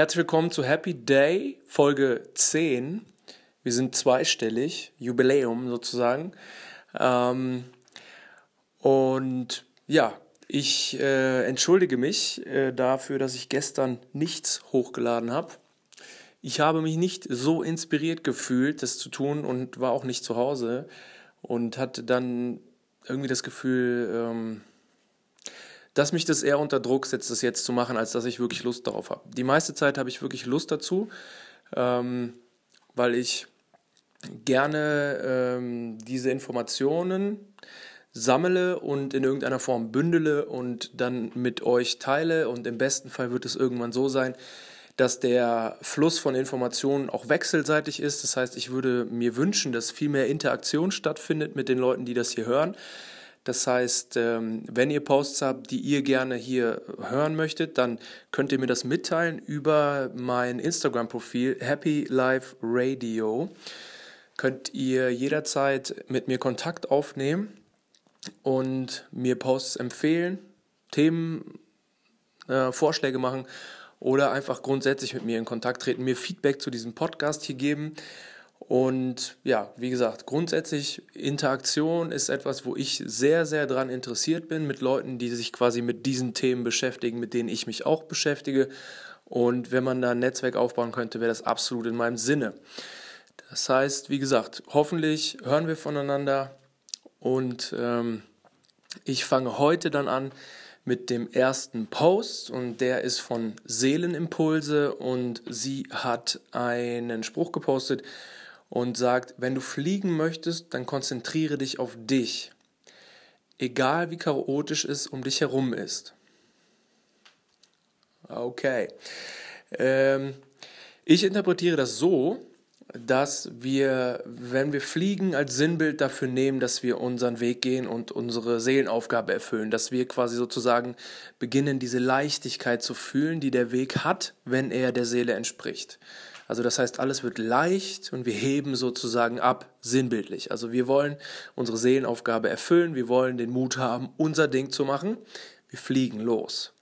Herzlich willkommen zu Happy Day, Folge 10. Wir sind zweistellig, Jubiläum sozusagen. Ähm, und ja, ich äh, entschuldige mich äh, dafür, dass ich gestern nichts hochgeladen habe. Ich habe mich nicht so inspiriert gefühlt, das zu tun und war auch nicht zu Hause und hatte dann irgendwie das Gefühl, ähm, dass mich das eher unter Druck setzt, das jetzt zu machen, als dass ich wirklich Lust darauf habe. Die meiste Zeit habe ich wirklich Lust dazu, ähm, weil ich gerne ähm, diese Informationen sammle und in irgendeiner Form bündele und dann mit euch teile. Und im besten Fall wird es irgendwann so sein, dass der Fluss von Informationen auch wechselseitig ist. Das heißt, ich würde mir wünschen, dass viel mehr Interaktion stattfindet mit den Leuten, die das hier hören. Das heißt, ähm, wenn ihr Posts habt, die ihr gerne hier hören möchtet, dann könnt ihr mir das mitteilen über mein Instagram-Profil Happy Life Radio. Könnt ihr jederzeit mit mir Kontakt aufnehmen und mir Posts empfehlen, Themen, äh, Vorschläge machen oder einfach grundsätzlich mit mir in Kontakt treten, mir Feedback zu diesem Podcast hier geben. Und ja, wie gesagt, grundsätzlich Interaktion ist etwas, wo ich sehr, sehr daran interessiert bin, mit Leuten, die sich quasi mit diesen Themen beschäftigen, mit denen ich mich auch beschäftige. Und wenn man da ein Netzwerk aufbauen könnte, wäre das absolut in meinem Sinne. Das heißt, wie gesagt, hoffentlich hören wir voneinander und ähm, ich fange heute dann an mit dem ersten Post und der ist von Seelenimpulse und sie hat einen Spruch gepostet und sagt, wenn du fliegen möchtest, dann konzentriere dich auf dich, egal wie chaotisch es um dich herum ist. Okay. Ähm, ich interpretiere das so, dass wir, wenn wir fliegen, als Sinnbild dafür nehmen, dass wir unseren Weg gehen und unsere Seelenaufgabe erfüllen, dass wir quasi sozusagen beginnen, diese Leichtigkeit zu fühlen, die der Weg hat, wenn er der Seele entspricht. Also das heißt, alles wird leicht und wir heben sozusagen ab, sinnbildlich. Also wir wollen unsere Seelenaufgabe erfüllen, wir wollen den Mut haben, unser Ding zu machen. Wir fliegen los.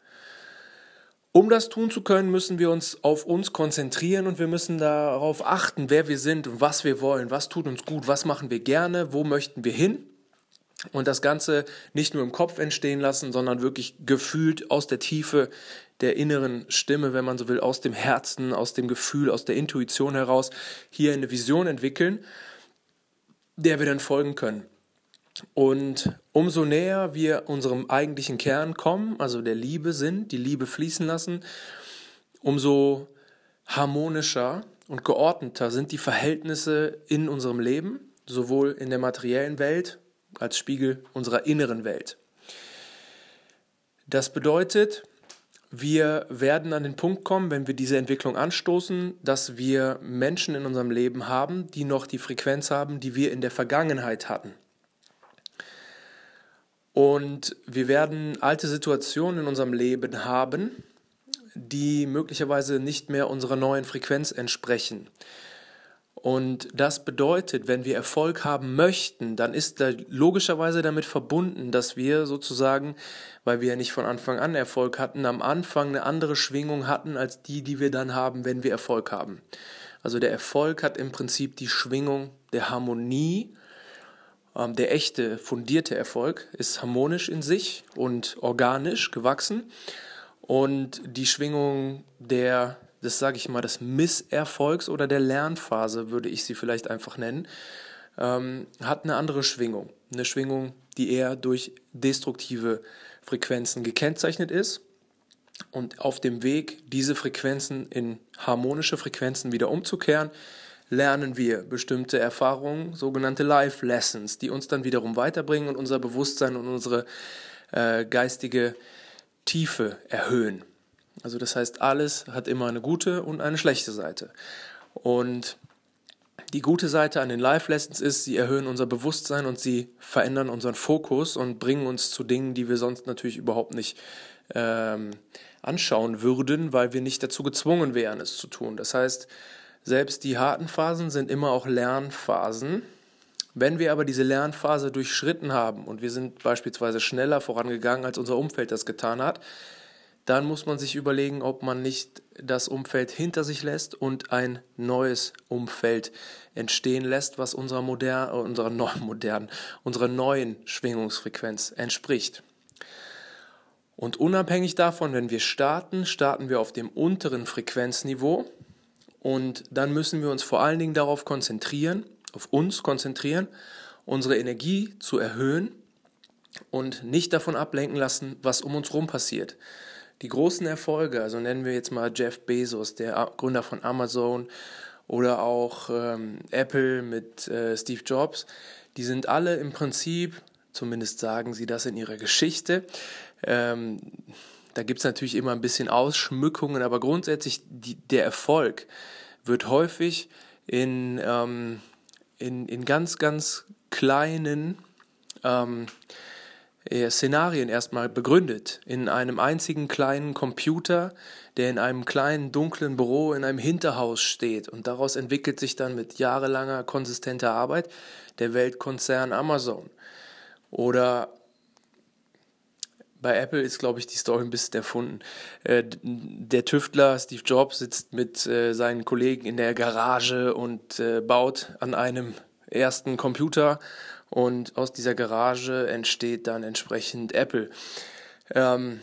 Um das tun zu können, müssen wir uns auf uns konzentrieren und wir müssen darauf achten, wer wir sind und was wir wollen, was tut uns gut, was machen wir gerne, wo möchten wir hin. Und das Ganze nicht nur im Kopf entstehen lassen, sondern wirklich gefühlt aus der Tiefe der inneren Stimme, wenn man so will, aus dem Herzen, aus dem Gefühl, aus der Intuition heraus hier eine Vision entwickeln, der wir dann folgen können. Und umso näher wir unserem eigentlichen Kern kommen, also der Liebe sind, die Liebe fließen lassen, umso harmonischer und geordneter sind die Verhältnisse in unserem Leben, sowohl in der materiellen Welt als Spiegel unserer inneren Welt. Das bedeutet, wir werden an den Punkt kommen, wenn wir diese Entwicklung anstoßen, dass wir Menschen in unserem Leben haben, die noch die Frequenz haben, die wir in der Vergangenheit hatten. Und wir werden alte Situationen in unserem Leben haben, die möglicherweise nicht mehr unserer neuen Frequenz entsprechen. Und das bedeutet, wenn wir Erfolg haben möchten, dann ist da logischerweise damit verbunden, dass wir sozusagen, weil wir ja nicht von Anfang an Erfolg hatten, am Anfang eine andere Schwingung hatten als die, die wir dann haben, wenn wir Erfolg haben. Also der Erfolg hat im Prinzip die Schwingung der Harmonie ähm, der echte, fundierte Erfolg ist harmonisch in sich und organisch gewachsen. Und die Schwingung der, das sage ich mal, des Misserfolgs oder der Lernphase, würde ich sie vielleicht einfach nennen, ähm, hat eine andere Schwingung. Eine Schwingung, die eher durch destruktive Frequenzen gekennzeichnet ist. Und auf dem Weg, diese Frequenzen in harmonische Frequenzen wieder umzukehren, lernen wir bestimmte Erfahrungen, sogenannte Life Lessons, die uns dann wiederum weiterbringen und unser Bewusstsein und unsere äh, geistige Tiefe erhöhen. Also das heißt, alles hat immer eine gute und eine schlechte Seite. Und die gute Seite an den Life Lessons ist, sie erhöhen unser Bewusstsein und sie verändern unseren Fokus und bringen uns zu Dingen, die wir sonst natürlich überhaupt nicht ähm, anschauen würden, weil wir nicht dazu gezwungen wären, es zu tun. Das heißt, selbst die harten Phasen sind immer auch Lernphasen. Wenn wir aber diese Lernphase durchschritten haben und wir sind beispielsweise schneller vorangegangen, als unser Umfeld das getan hat, dann muss man sich überlegen, ob man nicht das Umfeld hinter sich lässt und ein neues Umfeld entstehen lässt, was unserer, moder unserer neuen, modernen, unserer neuen Schwingungsfrequenz entspricht. Und unabhängig davon, wenn wir starten, starten wir auf dem unteren Frequenzniveau und dann müssen wir uns vor allen Dingen darauf konzentrieren, auf uns konzentrieren, unsere Energie zu erhöhen und nicht davon ablenken lassen, was um uns herum passiert. Die großen Erfolge, also nennen wir jetzt mal Jeff Bezos, der Gründer von Amazon oder auch ähm, Apple mit äh, Steve Jobs, die sind alle im Prinzip, zumindest sagen sie das in ihrer Geschichte, ähm, da gibt es natürlich immer ein bisschen Ausschmückungen, aber grundsätzlich die, der Erfolg wird häufig in, ähm, in, in ganz, ganz kleinen ähm, äh, Szenarien erstmal begründet. In einem einzigen kleinen Computer, der in einem kleinen dunklen Büro in einem Hinterhaus steht. Und daraus entwickelt sich dann mit jahrelanger konsistenter Arbeit der Weltkonzern Amazon. Oder bei Apple ist, glaube ich, die Story ein bisschen erfunden. Äh, der Tüftler Steve Jobs sitzt mit äh, seinen Kollegen in der Garage und äh, baut an einem ersten Computer und aus dieser Garage entsteht dann entsprechend Apple. Ähm,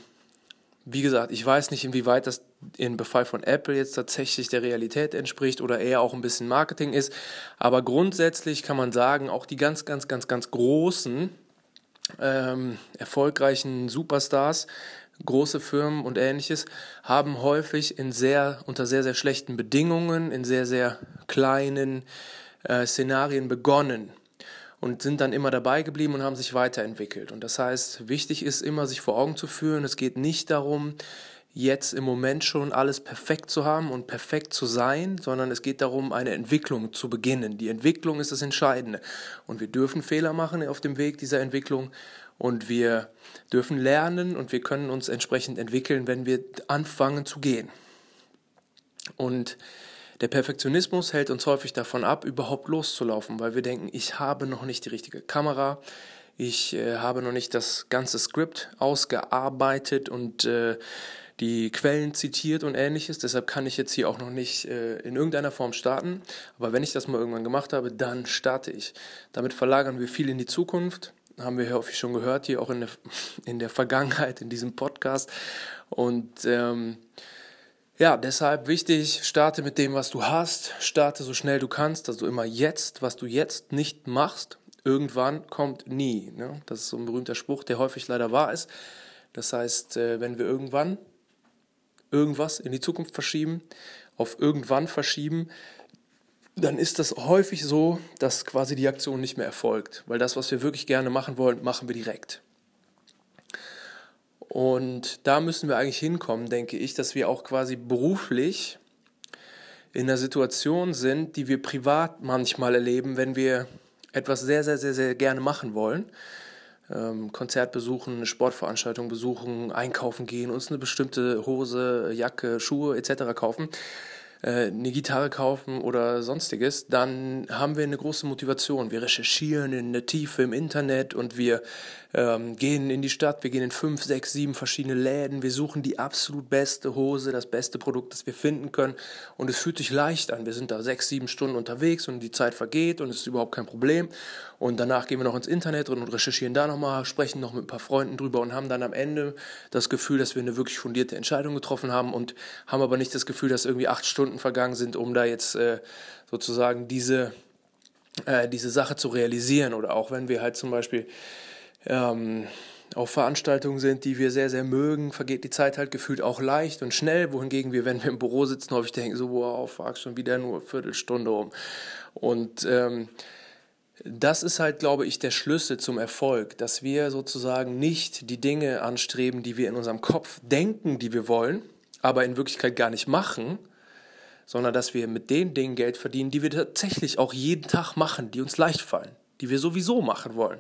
wie gesagt, ich weiß nicht, inwieweit das in Befall von Apple jetzt tatsächlich der Realität entspricht oder eher auch ein bisschen Marketing ist. Aber grundsätzlich kann man sagen, auch die ganz, ganz, ganz, ganz großen ähm, erfolgreichen Superstars, große Firmen und ähnliches haben häufig in sehr, unter sehr, sehr schlechten Bedingungen, in sehr, sehr kleinen äh, Szenarien begonnen und sind dann immer dabei geblieben und haben sich weiterentwickelt. Und das heißt, wichtig ist immer, sich vor Augen zu führen, es geht nicht darum, jetzt im Moment schon alles perfekt zu haben und perfekt zu sein, sondern es geht darum, eine Entwicklung zu beginnen. Die Entwicklung ist das Entscheidende. Und wir dürfen Fehler machen auf dem Weg dieser Entwicklung und wir dürfen lernen und wir können uns entsprechend entwickeln, wenn wir anfangen zu gehen. Und der Perfektionismus hält uns häufig davon ab, überhaupt loszulaufen, weil wir denken, ich habe noch nicht die richtige Kamera, ich äh, habe noch nicht das ganze Skript ausgearbeitet und äh, die Quellen zitiert und ähnliches. Deshalb kann ich jetzt hier auch noch nicht äh, in irgendeiner Form starten. Aber wenn ich das mal irgendwann gemacht habe, dann starte ich. Damit verlagern wir viel in die Zukunft. Haben wir häufig schon gehört, hier auch in der, in der Vergangenheit, in diesem Podcast. Und ähm, ja, deshalb wichtig, starte mit dem, was du hast, starte so schnell du kannst, also immer jetzt, was du jetzt nicht machst, irgendwann kommt nie. Ne? Das ist so ein berühmter Spruch, der häufig leider wahr ist. Das heißt, äh, wenn wir irgendwann irgendwas in die Zukunft verschieben, auf irgendwann verschieben, dann ist das häufig so, dass quasi die Aktion nicht mehr erfolgt, weil das, was wir wirklich gerne machen wollen, machen wir direkt. Und da müssen wir eigentlich hinkommen, denke ich, dass wir auch quasi beruflich in einer Situation sind, die wir privat manchmal erleben, wenn wir etwas sehr, sehr, sehr, sehr gerne machen wollen ähm, Konzert besuchen, eine Sportveranstaltung besuchen, einkaufen gehen, uns eine bestimmte Hose, Jacke, Schuhe etc. kaufen, äh, eine Gitarre kaufen oder sonstiges, dann haben wir eine große Motivation. Wir recherchieren in der Tiefe im Internet und wir ähm, gehen in die Stadt, wir gehen in fünf, sechs, sieben verschiedene Läden, wir suchen die absolut beste Hose, das beste Produkt, das wir finden können und es fühlt sich leicht an. Wir sind da sechs, sieben Stunden unterwegs und die Zeit vergeht und es ist überhaupt kein Problem und danach gehen wir noch ins Internet und recherchieren da nochmal, sprechen noch mit ein paar Freunden drüber und haben dann am Ende das Gefühl, dass wir eine wirklich fundierte Entscheidung getroffen haben und haben aber nicht das Gefühl, dass irgendwie acht Stunden vergangen sind, um da jetzt äh, sozusagen diese, äh, diese Sache zu realisieren oder auch wenn wir halt zum Beispiel ähm, auf Veranstaltungen sind, die wir sehr, sehr mögen, vergeht die Zeit halt gefühlt auch leicht und schnell, wohingegen wir, wenn wir im Büro sitzen, häufig denken, so, wow, fuck, schon wieder nur eine Viertelstunde um. Und ähm, das ist halt, glaube ich, der Schlüssel zum Erfolg, dass wir sozusagen nicht die Dinge anstreben, die wir in unserem Kopf denken, die wir wollen, aber in Wirklichkeit gar nicht machen, sondern dass wir mit den Dingen Geld verdienen, die wir tatsächlich auch jeden Tag machen, die uns leicht fallen, die wir sowieso machen wollen.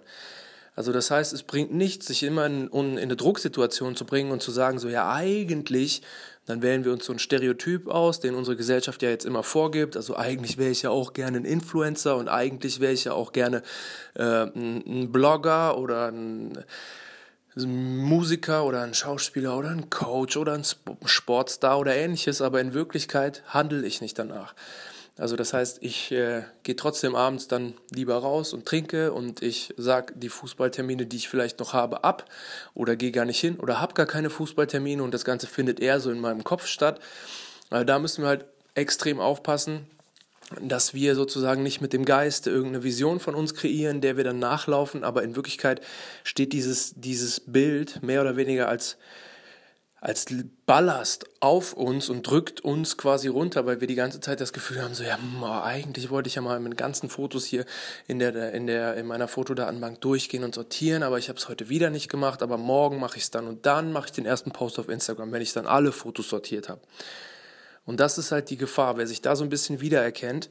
Also das heißt, es bringt nichts, sich immer in, in eine Drucksituation zu bringen und zu sagen, so ja eigentlich, dann wählen wir uns so ein Stereotyp aus, den unsere Gesellschaft ja jetzt immer vorgibt. Also eigentlich wäre ich ja auch gerne ein Influencer und eigentlich wäre ich ja auch gerne äh, ein, ein Blogger oder ein Musiker oder ein Schauspieler oder ein Coach oder ein Sportstar oder ähnliches, aber in Wirklichkeit handle ich nicht danach. Also das heißt, ich äh, gehe trotzdem abends dann lieber raus und trinke und ich sage die Fußballtermine, die ich vielleicht noch habe, ab oder gehe gar nicht hin oder habe gar keine Fußballtermine und das Ganze findet eher so in meinem Kopf statt. Also da müssen wir halt extrem aufpassen, dass wir sozusagen nicht mit dem Geist irgendeine Vision von uns kreieren, der wir dann nachlaufen, aber in Wirklichkeit steht dieses, dieses Bild mehr oder weniger als als Ballast auf uns und drückt uns quasi runter, weil wir die ganze Zeit das Gefühl haben, so ja, eigentlich wollte ich ja mal mit ganzen Fotos hier in der in der in meiner Fotodatenbank durchgehen und sortieren, aber ich habe es heute wieder nicht gemacht, aber morgen mache ich es dann und dann mache ich den ersten Post auf Instagram, wenn ich dann alle Fotos sortiert habe. Und das ist halt die Gefahr, wer sich da so ein bisschen wiedererkennt.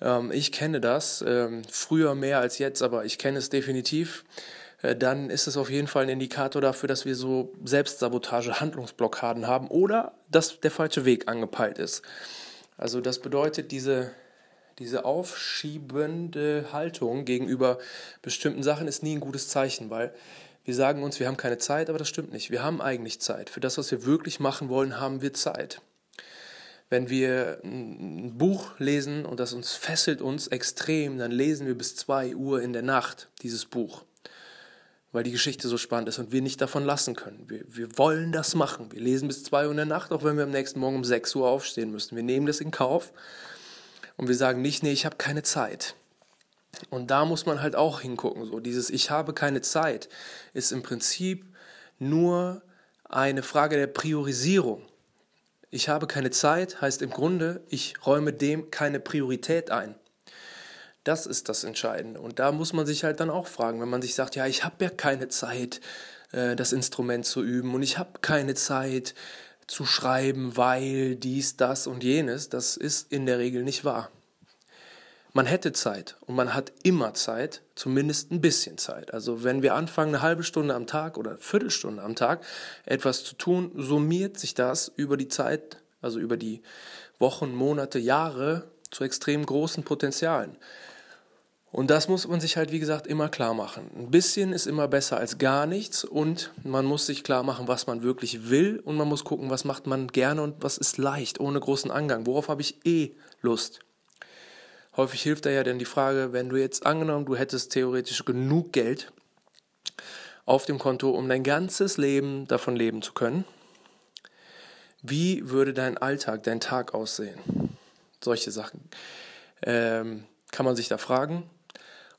Ähm, ich kenne das, ähm, früher mehr als jetzt, aber ich kenne es definitiv äh, dann ist es auf jeden Fall ein Indikator dafür, dass wir so Selbstsabotage, Handlungsblockaden haben oder dass der falsche Weg angepeilt ist. Also das bedeutet, diese, diese aufschiebende Haltung gegenüber bestimmten Sachen ist nie ein gutes Zeichen, weil wir sagen uns, wir haben keine Zeit, aber das stimmt nicht. Wir haben eigentlich Zeit. Für das, was wir wirklich machen wollen, haben wir Zeit. Wenn wir ein Buch lesen und das uns fesselt uns extrem, dann lesen wir bis 2 Uhr in der Nacht dieses Buch weil die Geschichte so spannend ist und wir nicht davon lassen können. Wir, wir wollen das machen. Wir lesen bis 2 Uhr in der Nacht, auch wenn wir am nächsten Morgen um 6 Uhr aufstehen müssen. Wir nehmen das in Kauf und wir sagen nicht, nee, ich habe keine Zeit. Und da muss man halt auch hingucken. So dieses Ich habe keine Zeit ist im Prinzip nur eine Frage der Priorisierung. Ich habe keine Zeit heißt im Grunde, ich räume dem keine Priorität ein. Das ist das Entscheidende. Und da muss man sich halt dann auch fragen, wenn man sich sagt, ja, ich habe ja keine Zeit, äh, das Instrument zu üben und ich habe keine Zeit zu schreiben, weil dies, das und jenes, das ist in der Regel nicht wahr. Man hätte Zeit und man hat immer Zeit, zumindest ein bisschen Zeit. Also wenn wir anfangen, eine halbe Stunde am Tag oder eine Viertelstunde am Tag etwas zu tun, summiert sich das über die Zeit, also über die Wochen, Monate, Jahre zu extrem großen Potenzialen. Und das muss man sich halt, wie gesagt, immer klar machen. Ein bisschen ist immer besser als gar nichts und man muss sich klar machen, was man wirklich will und man muss gucken, was macht man gerne und was ist leicht, ohne großen Angang. Worauf habe ich eh Lust? Häufig hilft da ja dann die Frage, wenn du jetzt angenommen, du hättest theoretisch genug Geld auf dem Konto, um dein ganzes Leben davon leben zu können, wie würde dein Alltag, dein Tag aussehen? Solche Sachen. Ähm, kann man sich da fragen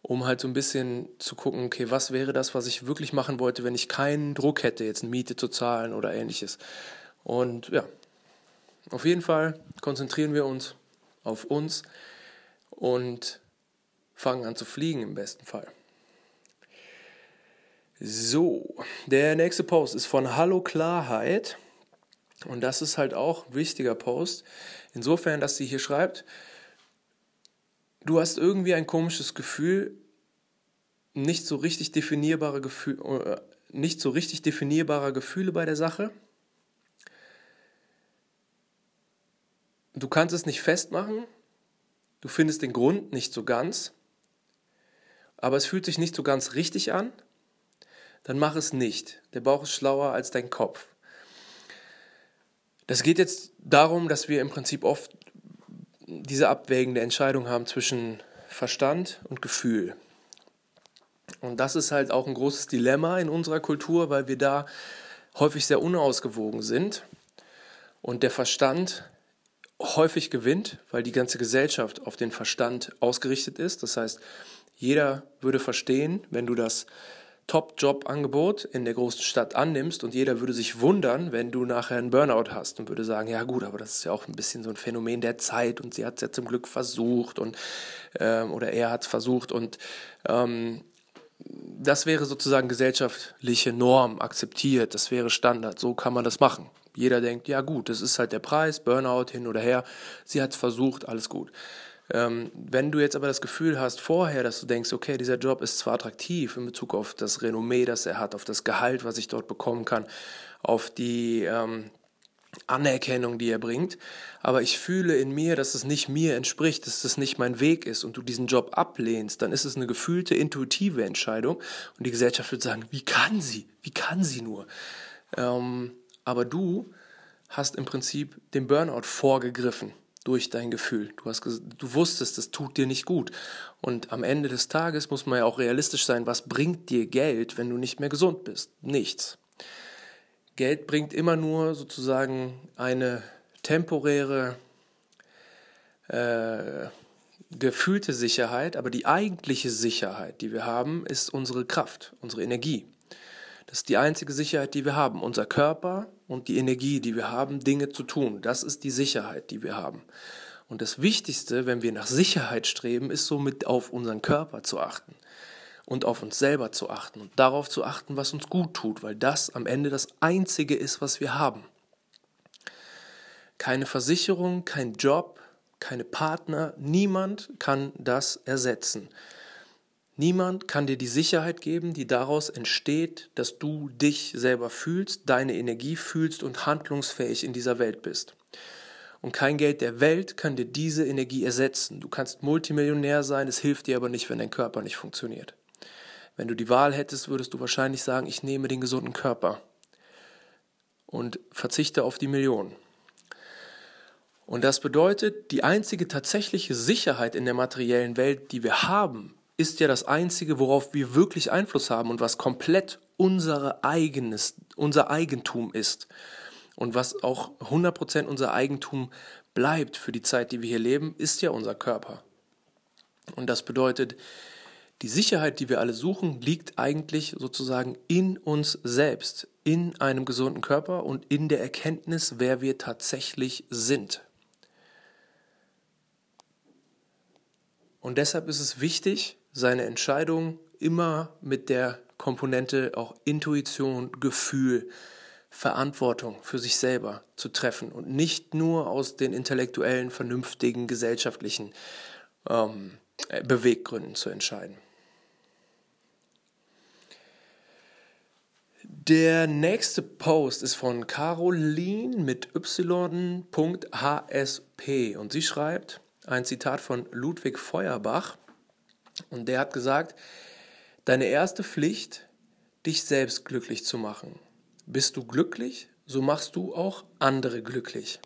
um halt so ein bisschen zu gucken, okay, was wäre das, was ich wirklich machen wollte, wenn ich keinen Druck hätte, jetzt eine Miete zu zahlen oder ähnliches. Und ja, auf jeden Fall konzentrieren wir uns auf uns und fangen an zu fliegen im besten Fall. So, der nächste Post ist von Hallo Klarheit. Und das ist halt auch ein wichtiger Post. Insofern, dass sie hier schreibt, du hast irgendwie ein komisches Gefühl, nicht so richtig definierbare Gefühle, äh, nicht so richtig definierbarer Gefühle bei der Sache. Du kannst es nicht festmachen, du findest den Grund nicht so ganz, aber es fühlt sich nicht so ganz richtig an, dann mach es nicht. Der Bauch ist schlauer als dein Kopf. Das geht jetzt darum, dass wir im Prinzip oft diese abwägende Entscheidung haben zwischen Verstand und Gefühl. Und das ist halt auch ein großes Dilemma in unserer Kultur, weil wir da häufig sehr unausgewogen sind und der Verstand häufig gewinnt, weil die ganze Gesellschaft auf den Verstand ausgerichtet ist. Das heißt, jeder würde verstehen, wenn du das Top-Job-Angebot in der großen Stadt annimmst und jeder würde sich wundern, wenn du nachher einen Burnout hast und würde sagen, ja gut, aber das ist ja auch ein bisschen so ein Phänomen der Zeit und sie hat es ja zum Glück versucht und ähm, oder er hat es versucht und ähm, das wäre sozusagen gesellschaftliche Norm, akzeptiert, das wäre Standard, so kann man das machen. Jeder denkt, ja gut, das ist halt der Preis, Burnout hin oder her, sie hat es versucht, alles gut. Ähm, wenn du jetzt aber das Gefühl hast vorher, dass du denkst, okay, dieser Job ist zwar attraktiv in Bezug auf das Renommee, das er hat, auf das Gehalt, was ich dort bekommen kann, auf die, ähm, Anerkennung, die er bringt, aber ich fühle in mir, dass es nicht mir entspricht, dass es nicht mein Weg ist und du diesen Job ablehnst, dann ist es eine gefühlte, intuitive Entscheidung und die Gesellschaft wird sagen, wie kann sie, wie kann sie nur? Ähm, aber du hast im Prinzip den Burnout vorgegriffen durch dein Gefühl. Du, hast, du wusstest, das tut dir nicht gut. Und am Ende des Tages muss man ja auch realistisch sein, was bringt dir Geld, wenn du nicht mehr gesund bist? Nichts. Geld bringt immer nur sozusagen eine temporäre äh, gefühlte Sicherheit, aber die eigentliche Sicherheit, die wir haben, ist unsere Kraft, unsere Energie. Das ist die einzige Sicherheit, die wir haben. Unser Körper und die Energie, die wir haben, Dinge zu tun. Das ist die Sicherheit, die wir haben. Und das Wichtigste, wenn wir nach Sicherheit streben, ist somit auf unseren Körper zu achten und auf uns selber zu achten und darauf zu achten, was uns gut tut, weil das am Ende das Einzige ist, was wir haben. Keine Versicherung, kein Job, keine Partner, niemand kann das ersetzen. Niemand kann dir die Sicherheit geben, die daraus entsteht, dass du dich selber fühlst, deine Energie fühlst und handlungsfähig in dieser Welt bist. Und kein Geld der Welt kann dir diese Energie ersetzen. Du kannst Multimillionär sein, es hilft dir aber nicht, wenn dein Körper nicht funktioniert. Wenn du die Wahl hättest, würdest du wahrscheinlich sagen, ich nehme den gesunden Körper und verzichte auf die Millionen. Und das bedeutet, die einzige tatsächliche Sicherheit in der materiellen Welt, die wir haben, ist ja das einzige, worauf wir wirklich Einfluss haben und was komplett unsere eigenes, unser Eigentum ist und was auch 100% unser Eigentum bleibt für die Zeit, die wir hier leben, ist ja unser Körper. Und das bedeutet, die Sicherheit, die wir alle suchen, liegt eigentlich sozusagen in uns selbst, in einem gesunden Körper und in der Erkenntnis, wer wir tatsächlich sind. Und deshalb ist es wichtig, seine Entscheidung immer mit der Komponente auch Intuition, Gefühl, Verantwortung für sich selber zu treffen und nicht nur aus den intellektuellen, vernünftigen, gesellschaftlichen ähm, Beweggründen zu entscheiden. Der nächste Post ist von Caroline mit y.hsp und sie schreibt ein Zitat von Ludwig Feuerbach und der hat gesagt, deine erste Pflicht, dich selbst glücklich zu machen. Bist du glücklich, so machst du auch andere glücklich.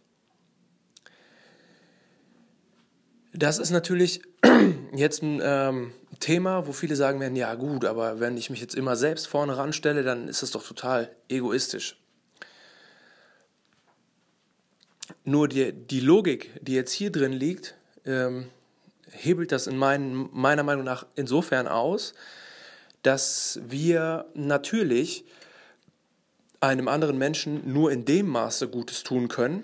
Das ist natürlich jetzt ein ähm, Thema, wo viele sagen werden, ja gut, aber wenn ich mich jetzt immer selbst vorne ranstelle, dann ist das doch total egoistisch. Nur die, die Logik, die jetzt hier drin liegt, ähm, hebelt das in mein, meiner Meinung nach insofern aus, dass wir natürlich einem anderen Menschen nur in dem Maße Gutes tun können,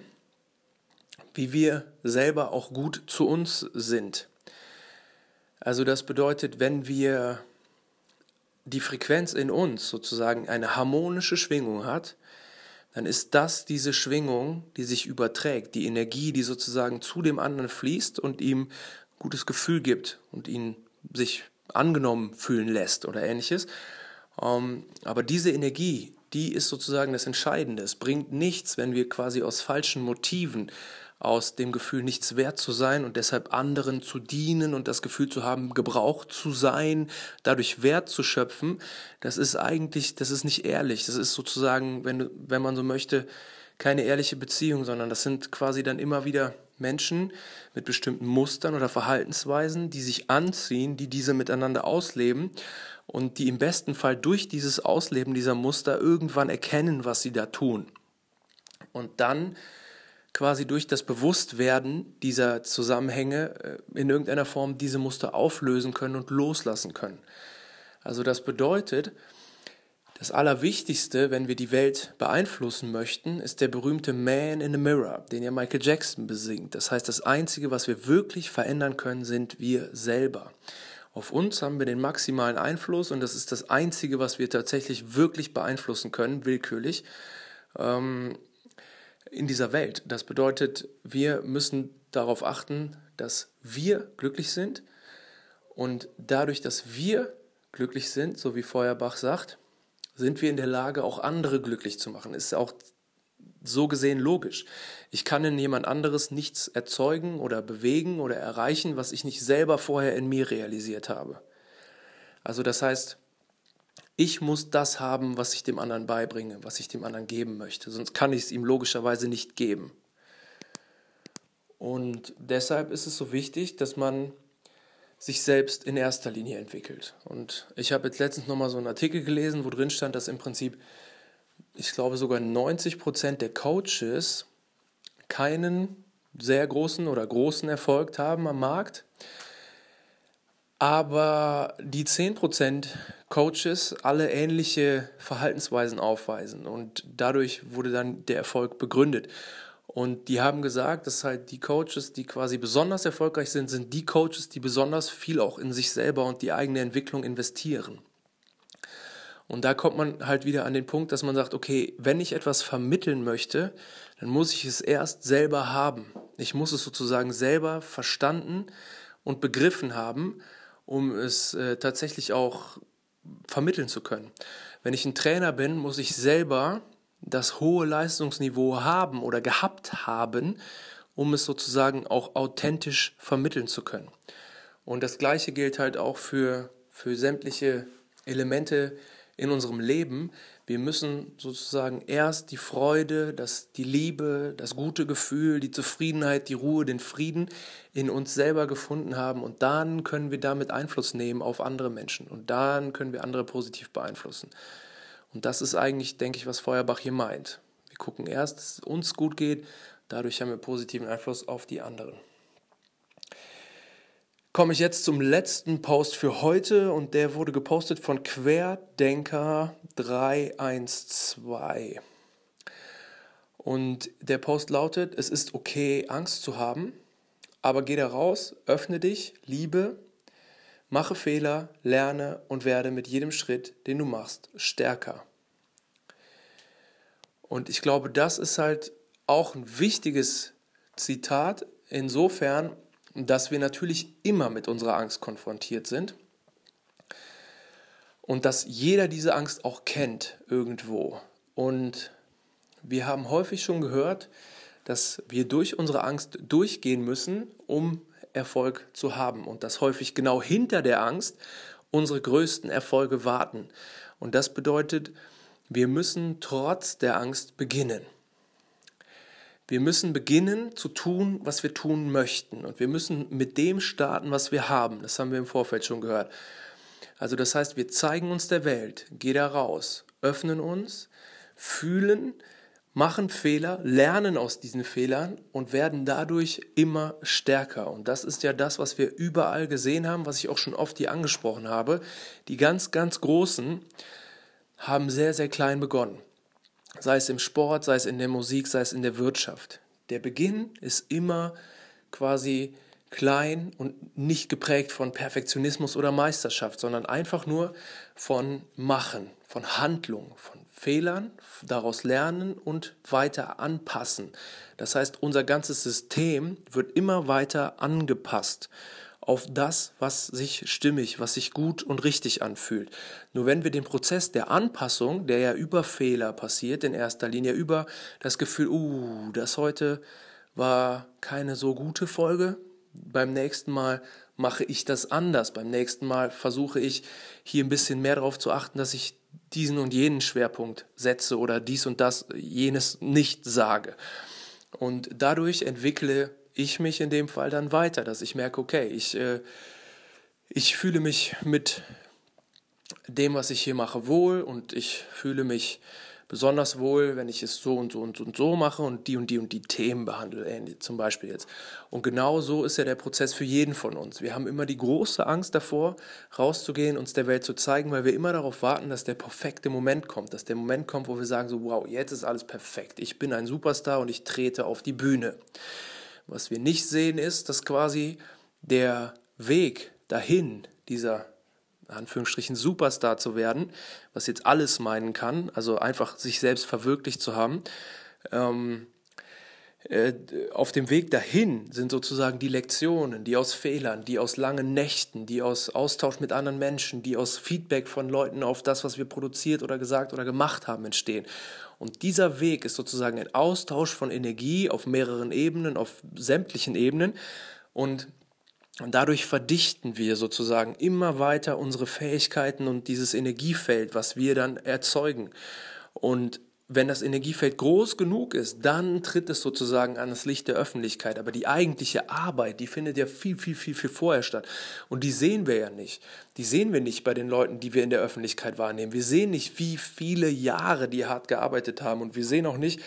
wie wir selber auch gut zu uns sind. Also das bedeutet, wenn wir die Frequenz in uns sozusagen eine harmonische Schwingung hat, dann ist das diese Schwingung, die sich überträgt, die Energie, die sozusagen zu dem anderen fließt und ihm gutes Gefühl gibt und ihn sich angenommen fühlen lässt oder ähnliches. Ähm, aber diese Energie, die ist sozusagen das Entscheidende. Es bringt nichts, wenn wir quasi aus falschen Motiven aus dem Gefühl, nichts wert zu sein und deshalb anderen zu dienen und das Gefühl zu haben, gebraucht zu sein, dadurch Wert zu schöpfen, das ist eigentlich, das ist nicht ehrlich. Das ist sozusagen, wenn, wenn man so möchte, keine ehrliche Beziehung, sondern das sind quasi dann immer wieder Menschen mit bestimmten Mustern oder Verhaltensweisen, die sich anziehen, die diese miteinander ausleben und die im besten Fall durch dieses Ausleben dieser Muster irgendwann erkennen, was sie da tun. Und dann quasi durch das Bewusstwerden dieser Zusammenhänge äh, in irgendeiner Form diese Muster auflösen können und loslassen können. Also das bedeutet, das Allerwichtigste, wenn wir die Welt beeinflussen möchten, ist der berühmte Man in the Mirror, den ja Michael Jackson besingt. Das heißt, das Einzige, was wir wirklich verändern können, sind wir selber. Auf uns haben wir den maximalen Einfluss und das ist das Einzige, was wir tatsächlich wirklich beeinflussen können, willkürlich. Ähm, in dieser Welt. Das bedeutet, wir müssen darauf achten, dass wir glücklich sind und dadurch, dass wir glücklich sind, so wie Feuerbach sagt, sind wir in der Lage, auch andere glücklich zu machen. Ist auch so gesehen logisch. Ich kann in jemand anderes nichts erzeugen oder bewegen oder erreichen, was ich nicht selber vorher in mir realisiert habe. Also das heißt, ich muss das haben, was ich dem anderen beibringe, was ich dem anderen geben möchte. Sonst kann ich es ihm logischerweise nicht geben. Und deshalb ist es so wichtig, dass man sich selbst in erster Linie entwickelt. Und ich habe jetzt letztens nochmal so einen Artikel gelesen, wo drin stand, dass im Prinzip, ich glaube sogar 90 Prozent der Coaches keinen sehr großen oder großen Erfolg haben am Markt, aber die 10% Coaches alle ähnliche Verhaltensweisen aufweisen und dadurch wurde dann der Erfolg begründet. Und die haben gesagt, dass halt die Coaches, die quasi besonders erfolgreich sind, sind die Coaches, die besonders viel auch in sich selber und die eigene Entwicklung investieren. Und da kommt man halt wieder an den Punkt, dass man sagt, okay, wenn ich etwas vermitteln möchte, dann muss ich es erst selber haben. Ich muss es sozusagen selber verstanden und begriffen haben, um es äh, tatsächlich auch vermitteln zu können. Wenn ich ein Trainer bin, muss ich selber das hohe Leistungsniveau haben oder gehabt haben, um es sozusagen auch authentisch vermitteln zu können. Und das Gleiche gilt halt auch für, für sämtliche Elemente in unserem Leben. Wir müssen sozusagen erst die Freude, das, die Liebe, das gute Gefühl, die Zufriedenheit, die Ruhe, den Frieden in uns selber gefunden haben und dann können wir damit Einfluss nehmen auf andere Menschen und dann können wir andere positiv beeinflussen. Und das ist eigentlich, denke ich, was Feuerbach hier meint. Wir gucken erst, dass es uns gut geht, dadurch haben wir positiven Einfluss auf die anderen. Komme ich jetzt zum letzten Post für heute und der wurde gepostet von Querdenker 312. Und der Post lautet, es ist okay, Angst zu haben, aber geh da raus, öffne dich, liebe, Mache Fehler, lerne und werde mit jedem Schritt, den du machst, stärker. Und ich glaube, das ist halt auch ein wichtiges Zitat insofern, dass wir natürlich immer mit unserer Angst konfrontiert sind und dass jeder diese Angst auch kennt irgendwo. Und wir haben häufig schon gehört, dass wir durch unsere Angst durchgehen müssen, um Erfolg zu haben und dass häufig genau hinter der Angst unsere größten Erfolge warten. Und das bedeutet, wir müssen trotz der Angst beginnen. Wir müssen beginnen zu tun, was wir tun möchten. Und wir müssen mit dem starten, was wir haben. Das haben wir im Vorfeld schon gehört. Also das heißt, wir zeigen uns der Welt, geh da raus, öffnen uns, fühlen, machen Fehler, lernen aus diesen Fehlern und werden dadurch immer stärker. Und das ist ja das, was wir überall gesehen haben, was ich auch schon oft hier angesprochen habe. Die ganz, ganz Großen haben sehr, sehr klein begonnen. Sei es im Sport, sei es in der Musik, sei es in der Wirtschaft. Der Beginn ist immer quasi klein und nicht geprägt von Perfektionismus oder Meisterschaft, sondern einfach nur von Machen, von Handlung, von Fehlern, daraus lernen und weiter anpassen. Das heißt, unser ganzes System wird immer weiter angepasst auf das, was sich stimmig, was sich gut und richtig anfühlt. Nur wenn wir den Prozess der Anpassung, der ja über Fehler passiert, in erster Linie über das Gefühl, uh, das heute war keine so gute Folge, beim nächsten Mal mache ich das anders. Beim nächsten Mal versuche ich hier ein bisschen mehr darauf zu achten, dass ich diesen und jenen Schwerpunkt setze oder dies und das, jenes nicht sage. Und dadurch entwickle ich mich in dem Fall dann weiter, dass ich merke, okay, ich, äh, ich fühle mich mit dem, was ich hier mache, wohl und ich fühle mich besonders wohl, wenn ich es so und so und so und so mache und die und die und die Themen behandle, zum Beispiel jetzt. Und genau so ist ja der Prozess für jeden von uns. Wir haben immer die große Angst davor, rauszugehen, uns der Welt zu zeigen, weil wir immer darauf warten, dass der perfekte Moment kommt, dass der Moment kommt, wo wir sagen so, wow, jetzt ist alles perfekt. Ich bin ein Superstar und ich trete auf die Bühne. Was wir nicht sehen ist, dass quasi der Weg dahin, dieser Anführungsstrichen Superstar zu werden, was jetzt alles meinen kann, also einfach sich selbst verwirklicht zu haben, ähm, äh, auf dem Weg dahin sind sozusagen die Lektionen, die aus Fehlern, die aus langen Nächten, die aus Austausch mit anderen Menschen, die aus Feedback von Leuten auf das, was wir produziert oder gesagt oder gemacht haben, entstehen. Und dieser Weg ist sozusagen ein Austausch von Energie auf mehreren Ebenen, auf sämtlichen Ebenen. Und und dadurch verdichten wir sozusagen immer weiter unsere Fähigkeiten und dieses Energiefeld, was wir dann erzeugen. Und wenn das Energiefeld groß genug ist, dann tritt es sozusagen an das Licht der Öffentlichkeit. Aber die eigentliche Arbeit, die findet ja viel, viel, viel, viel vorher statt. Und die sehen wir ja nicht. Die sehen wir nicht bei den Leuten, die wir in der Öffentlichkeit wahrnehmen. Wir sehen nicht, wie viele Jahre die hart gearbeitet haben. Und wir sehen auch nicht,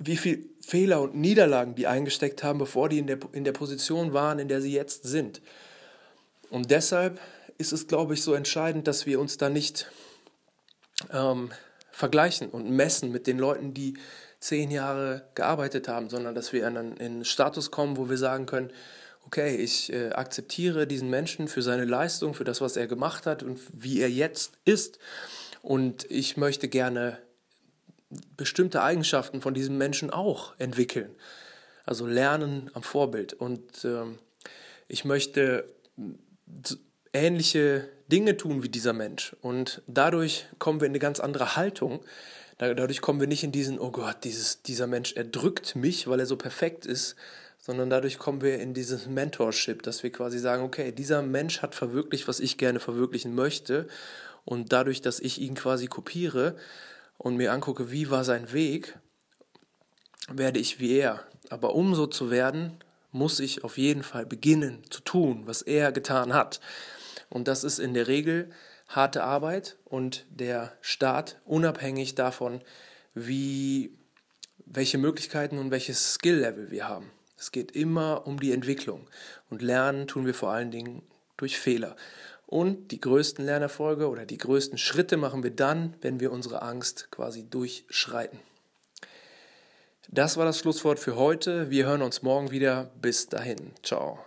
wie viel Fehler und Niederlagen die eingesteckt haben, bevor die in der, in der Position waren, in der sie jetzt sind. Und deshalb ist es, glaube ich, so entscheidend, dass wir uns da nicht ähm, vergleichen und messen mit den Leuten, die zehn Jahre gearbeitet haben, sondern dass wir in einen Status kommen, wo wir sagen können, okay, ich äh, akzeptiere diesen Menschen für seine Leistung, für das, was er gemacht hat und wie er jetzt ist. Und ich möchte gerne bestimmte Eigenschaften von diesem Menschen auch entwickeln. Also lernen am Vorbild. Und ähm, ich möchte ähnliche Dinge tun wie dieser Mensch. Und dadurch kommen wir in eine ganz andere Haltung. Dadurch kommen wir nicht in diesen, oh Gott, dieses, dieser Mensch erdrückt mich, weil er so perfekt ist, sondern dadurch kommen wir in dieses Mentorship, dass wir quasi sagen, okay, dieser Mensch hat verwirklicht, was ich gerne verwirklichen möchte. Und dadurch, dass ich ihn quasi kopiere und mir angucke, wie war sein Weg, werde ich wie er. Aber um so zu werden, muss ich auf jeden Fall beginnen zu tun, was er getan hat. Und das ist in der Regel harte Arbeit und der Staat unabhängig davon, wie, welche Möglichkeiten und welches Skill-Level wir haben. Es geht immer um die Entwicklung. Und lernen tun wir vor allen Dingen durch Fehler. Und die größten Lernerfolge oder die größten Schritte machen wir dann, wenn wir unsere Angst quasi durchschreiten. Das war das Schlusswort für heute. Wir hören uns morgen wieder. Bis dahin. Ciao.